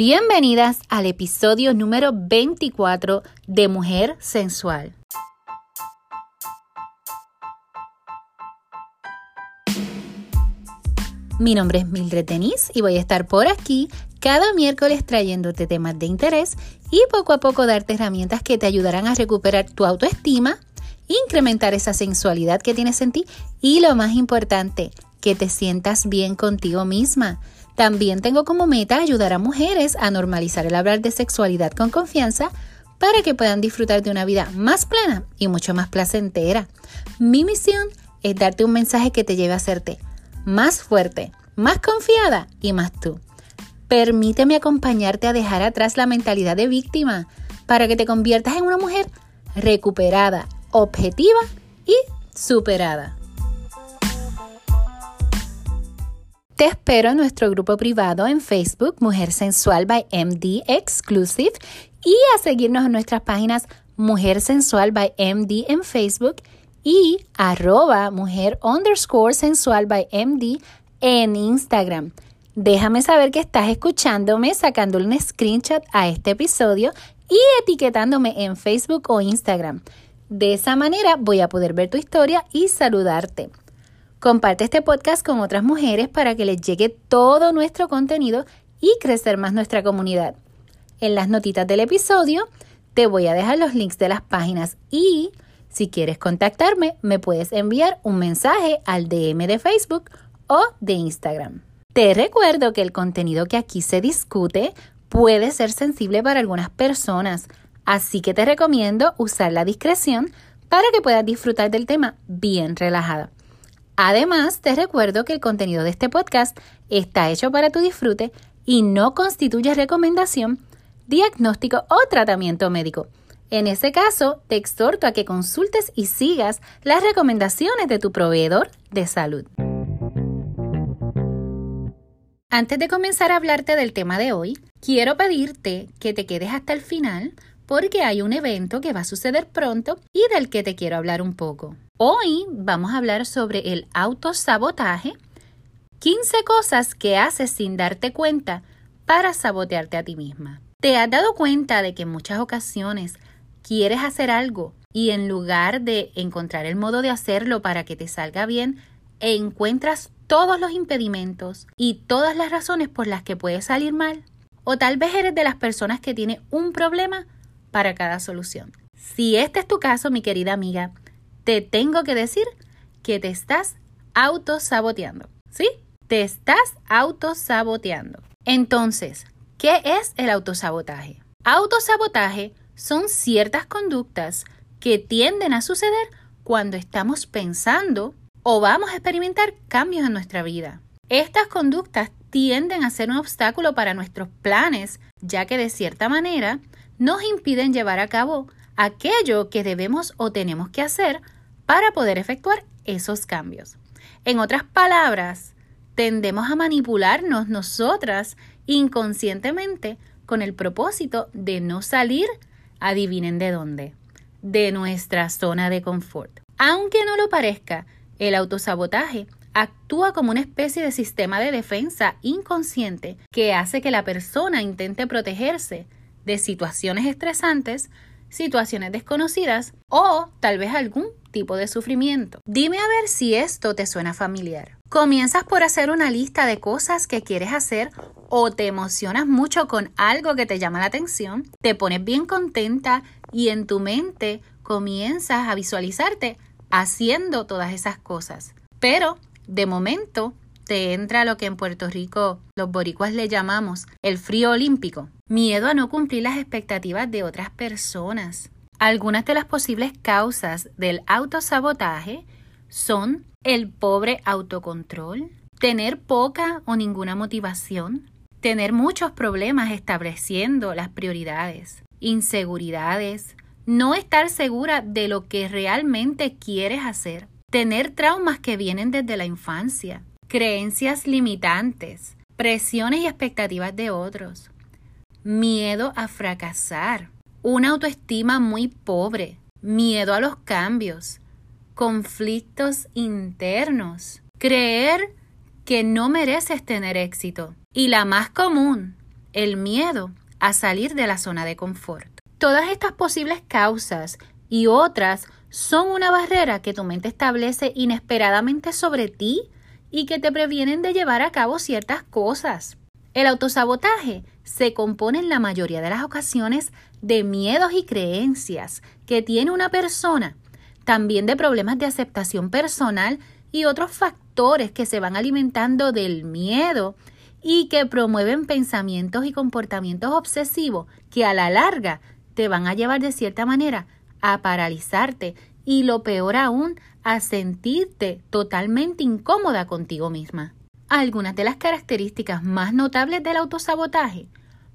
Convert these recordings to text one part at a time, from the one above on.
Bienvenidas al episodio número 24 de Mujer Sensual. Mi nombre es Mildred Denis y voy a estar por aquí cada miércoles trayéndote temas de interés y poco a poco darte herramientas que te ayudarán a recuperar tu autoestima, incrementar esa sensualidad que tienes en ti y lo más importante, que te sientas bien contigo misma. También tengo como meta ayudar a mujeres a normalizar el hablar de sexualidad con confianza para que puedan disfrutar de una vida más plena y mucho más placentera. Mi misión es darte un mensaje que te lleve a hacerte más fuerte, más confiada y más tú. Permíteme acompañarte a dejar atrás la mentalidad de víctima para que te conviertas en una mujer recuperada, objetiva y superada. Te espero en nuestro grupo privado en Facebook Mujer Sensual by MD Exclusive y a seguirnos en nuestras páginas Mujer Sensual by MD en Facebook y arroba mujer underscore sensual by MD en Instagram. Déjame saber que estás escuchándome sacándole un screenshot a este episodio y etiquetándome en Facebook o Instagram. De esa manera voy a poder ver tu historia y saludarte. Comparte este podcast con otras mujeres para que les llegue todo nuestro contenido y crecer más nuestra comunidad. En las notitas del episodio te voy a dejar los links de las páginas y si quieres contactarme me puedes enviar un mensaje al DM de Facebook o de Instagram. Te recuerdo que el contenido que aquí se discute puede ser sensible para algunas personas, así que te recomiendo usar la discreción para que puedas disfrutar del tema bien relajada. Además, te recuerdo que el contenido de este podcast está hecho para tu disfrute y no constituye recomendación, diagnóstico o tratamiento médico. En ese caso, te exhorto a que consultes y sigas las recomendaciones de tu proveedor de salud. Antes de comenzar a hablarte del tema de hoy, quiero pedirte que te quedes hasta el final porque hay un evento que va a suceder pronto y del que te quiero hablar un poco. Hoy vamos a hablar sobre el autosabotaje, 15 cosas que haces sin darte cuenta para sabotearte a ti misma. ¿Te has dado cuenta de que en muchas ocasiones quieres hacer algo y en lugar de encontrar el modo de hacerlo para que te salga bien, encuentras todos los impedimentos y todas las razones por las que puede salir mal. O tal vez eres de las personas que tiene un problema para cada solución. Si este es tu caso, mi querida amiga, te tengo que decir que te estás autosaboteando. ¿Sí? Te estás autosaboteando. Entonces, ¿qué es el autosabotaje? Autosabotaje son ciertas conductas que tienden a suceder cuando estamos pensando o vamos a experimentar cambios en nuestra vida. Estas conductas tienden a ser un obstáculo para nuestros planes, ya que de cierta manera nos impiden llevar a cabo aquello que debemos o tenemos que hacer para poder efectuar esos cambios. En otras palabras, tendemos a manipularnos nosotras inconscientemente con el propósito de no salir, adivinen de dónde, de nuestra zona de confort. Aunque no lo parezca, el autosabotaje actúa como una especie de sistema de defensa inconsciente que hace que la persona intente protegerse de situaciones estresantes, situaciones desconocidas o tal vez algún tipo de sufrimiento. Dime a ver si esto te suena familiar. Comienzas por hacer una lista de cosas que quieres hacer o te emocionas mucho con algo que te llama la atención, te pones bien contenta y en tu mente comienzas a visualizarte haciendo todas esas cosas. Pero, de momento, te entra lo que en Puerto Rico los boricuas le llamamos el frío olímpico, miedo a no cumplir las expectativas de otras personas. Algunas de las posibles causas del autosabotaje son el pobre autocontrol, tener poca o ninguna motivación, tener muchos problemas estableciendo las prioridades, inseguridades, no estar segura de lo que realmente quieres hacer, tener traumas que vienen desde la infancia, creencias limitantes, presiones y expectativas de otros, miedo a fracasar, una autoestima muy pobre, miedo a los cambios, conflictos internos, creer que no mereces tener éxito. Y la más común, el miedo a salir de la zona de confort. Todas estas posibles causas y otras son una barrera que tu mente establece inesperadamente sobre ti y que te previenen de llevar a cabo ciertas cosas. El autosabotaje se compone en la mayoría de las ocasiones de miedos y creencias que tiene una persona, también de problemas de aceptación personal y otros factores que se van alimentando del miedo y que promueven pensamientos y comportamientos obsesivos que a la larga te van a llevar de cierta manera a paralizarte y lo peor aún, a sentirte totalmente incómoda contigo misma. Algunas de las características más notables del autosabotaje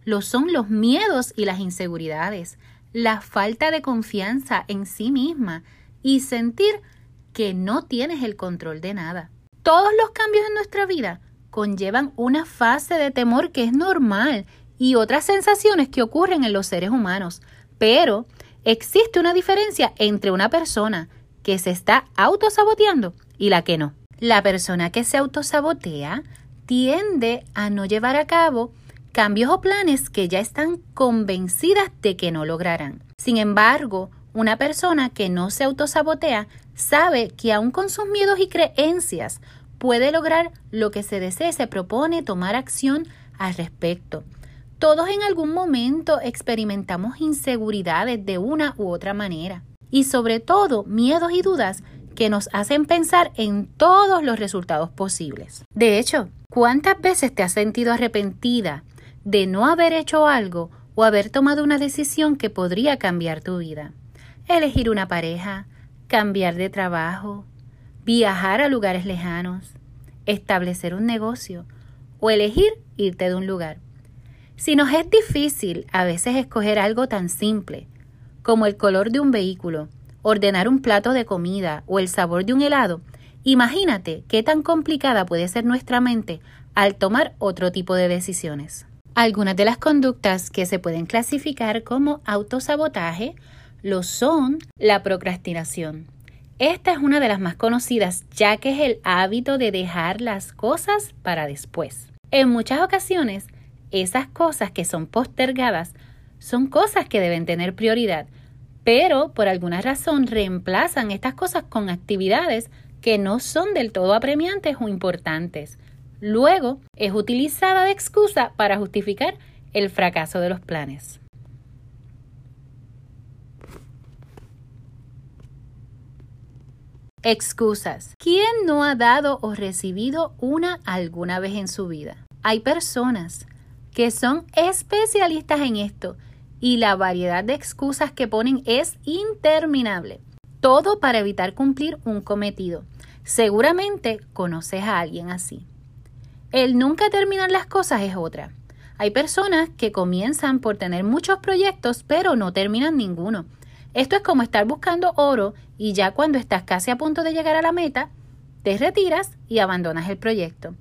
lo son los miedos y las inseguridades, la falta de confianza en sí misma y sentir que no tienes el control de nada. Todos los cambios en nuestra vida conllevan una fase de temor que es normal y otras sensaciones que ocurren en los seres humanos, pero existe una diferencia entre una persona que se está autosaboteando y la que no. La persona que se autosabotea tiende a no llevar a cabo cambios o planes que ya están convencidas de que no lograrán. Sin embargo, una persona que no se autosabotea sabe que aun con sus miedos y creencias puede lograr lo que se desee, se propone tomar acción al respecto. Todos en algún momento experimentamos inseguridades de una u otra manera y sobre todo miedos y dudas que nos hacen pensar en todos los resultados posibles. De hecho, ¿cuántas veces te has sentido arrepentida de no haber hecho algo o haber tomado una decisión que podría cambiar tu vida? Elegir una pareja, cambiar de trabajo, viajar a lugares lejanos, establecer un negocio o elegir irte de un lugar. Si nos es difícil a veces escoger algo tan simple como el color de un vehículo, ordenar un plato de comida o el sabor de un helado, imagínate qué tan complicada puede ser nuestra mente al tomar otro tipo de decisiones. Algunas de las conductas que se pueden clasificar como autosabotaje lo son la procrastinación. Esta es una de las más conocidas ya que es el hábito de dejar las cosas para después. En muchas ocasiones, esas cosas que son postergadas son cosas que deben tener prioridad, pero por alguna razón reemplazan estas cosas con actividades que no son del todo apremiantes o importantes. Luego es utilizada de excusa para justificar el fracaso de los planes. Excusas. ¿Quién no ha dado o recibido una alguna vez en su vida? Hay personas que son especialistas en esto y la variedad de excusas que ponen es interminable. Todo para evitar cumplir un cometido. Seguramente conoces a alguien así. El nunca terminar las cosas es otra. Hay personas que comienzan por tener muchos proyectos pero no terminan ninguno. Esto es como estar buscando oro y ya cuando estás casi a punto de llegar a la meta, te retiras y abandonas el proyecto.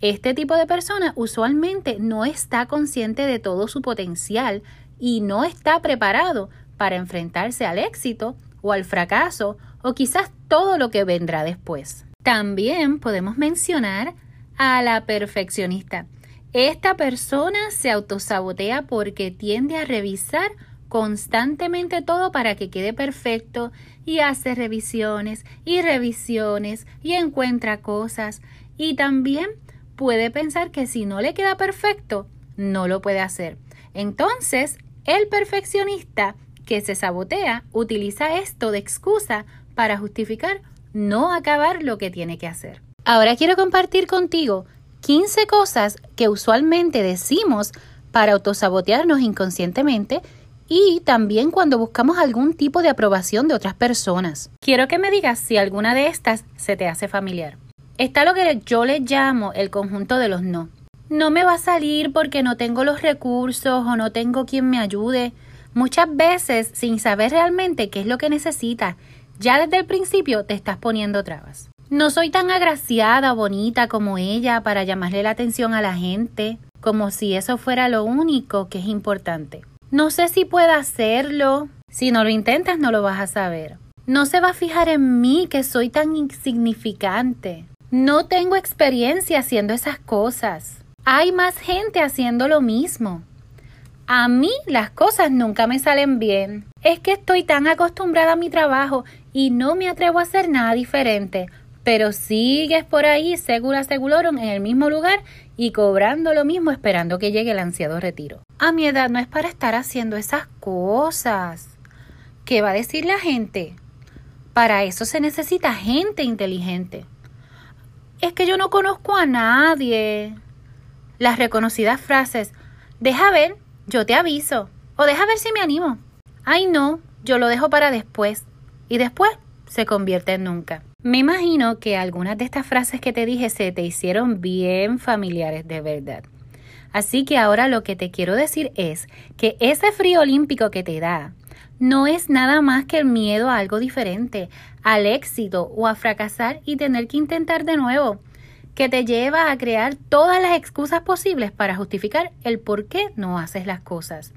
Este tipo de persona usualmente no está consciente de todo su potencial y no está preparado para enfrentarse al éxito o al fracaso o quizás todo lo que vendrá después. También podemos mencionar a la perfeccionista. Esta persona se autosabotea porque tiende a revisar constantemente todo para que quede perfecto y hace revisiones y revisiones y encuentra cosas y también puede pensar que si no le queda perfecto, no lo puede hacer. Entonces, el perfeccionista que se sabotea utiliza esto de excusa para justificar no acabar lo que tiene que hacer. Ahora quiero compartir contigo 15 cosas que usualmente decimos para autosabotearnos inconscientemente y también cuando buscamos algún tipo de aprobación de otras personas. Quiero que me digas si alguna de estas se te hace familiar. Está lo que yo le llamo el conjunto de los no. No me va a salir porque no tengo los recursos o no tengo quien me ayude. Muchas veces, sin saber realmente qué es lo que necesitas, ya desde el principio te estás poniendo trabas. No soy tan agraciada o bonita como ella para llamarle la atención a la gente, como si eso fuera lo único que es importante. No sé si pueda hacerlo. Si no lo intentas, no lo vas a saber. No se va a fijar en mí que soy tan insignificante. No tengo experiencia haciendo esas cosas. Hay más gente haciendo lo mismo. A mí las cosas nunca me salen bien. Es que estoy tan acostumbrada a mi trabajo y no me atrevo a hacer nada diferente. Pero sigues por ahí segura seguroron en el mismo lugar y cobrando lo mismo esperando que llegue el ansiado retiro. A mi edad no es para estar haciendo esas cosas. ¿Qué va a decir la gente? Para eso se necesita gente inteligente. Es que yo no conozco a nadie. Las reconocidas frases, deja ver, yo te aviso. O deja ver si me animo. Ay, no, yo lo dejo para después. Y después se convierte en nunca. Me imagino que algunas de estas frases que te dije se te hicieron bien familiares de verdad. Así que ahora lo que te quiero decir es que ese frío olímpico que te da no es nada más que el miedo a algo diferente, al éxito o a fracasar y tener que intentar de nuevo que te lleva a crear todas las excusas posibles para justificar el por qué no haces las cosas.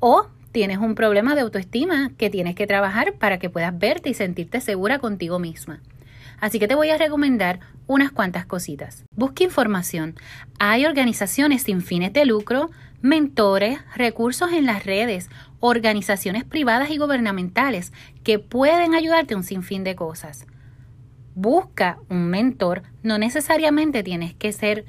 O tienes un problema de autoestima que tienes que trabajar para que puedas verte y sentirte segura contigo misma. Así que te voy a recomendar unas cuantas cositas. Busca información. Hay organizaciones sin fines de lucro, mentores, recursos en las redes, organizaciones privadas y gubernamentales que pueden ayudarte un sinfín de cosas busca un mentor, no necesariamente tienes que ser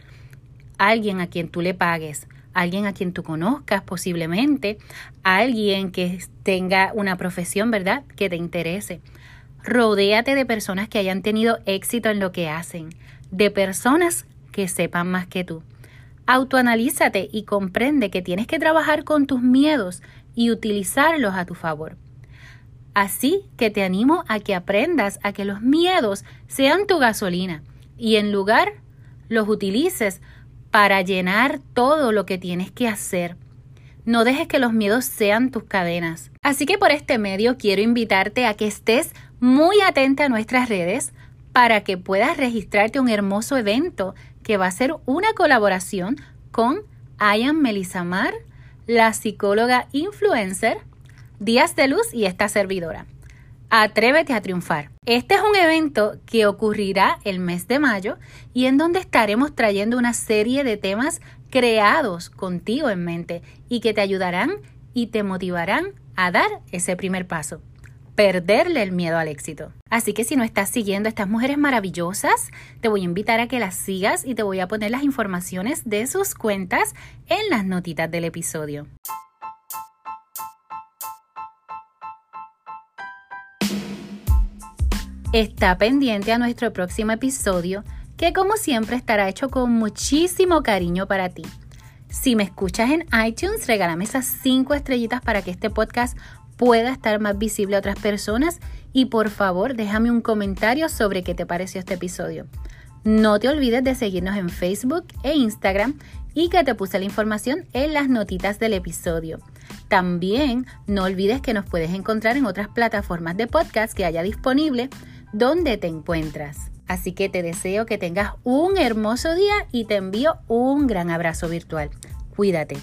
alguien a quien tú le pagues, alguien a quien tú conozcas posiblemente, alguien que tenga una profesión, ¿verdad?, que te interese. Rodéate de personas que hayan tenido éxito en lo que hacen, de personas que sepan más que tú. Autoanalízate y comprende que tienes que trabajar con tus miedos y utilizarlos a tu favor. Así que te animo a que aprendas a que los miedos sean tu gasolina y en lugar los utilices para llenar todo lo que tienes que hacer. No dejes que los miedos sean tus cadenas. Así que por este medio quiero invitarte a que estés muy atenta a nuestras redes para que puedas registrarte un hermoso evento que va a ser una colaboración con Ayan Melisamar, la psicóloga influencer Días de Luz y esta servidora. Atrévete a triunfar. Este es un evento que ocurrirá el mes de mayo y en donde estaremos trayendo una serie de temas creados contigo en mente y que te ayudarán y te motivarán a dar ese primer paso perderle el miedo al éxito. Así que si no estás siguiendo a estas mujeres maravillosas, te voy a invitar a que las sigas y te voy a poner las informaciones de sus cuentas en las notitas del episodio. Está pendiente a nuestro próximo episodio que como siempre estará hecho con muchísimo cariño para ti. Si me escuchas en iTunes, regálame esas 5 estrellitas para que este podcast pueda estar más visible a otras personas y por favor déjame un comentario sobre qué te pareció este episodio. No te olvides de seguirnos en Facebook e Instagram y que te puse la información en las notitas del episodio. También no olvides que nos puedes encontrar en otras plataformas de podcast que haya disponible donde te encuentras. Así que te deseo que tengas un hermoso día y te envío un gran abrazo virtual. Cuídate.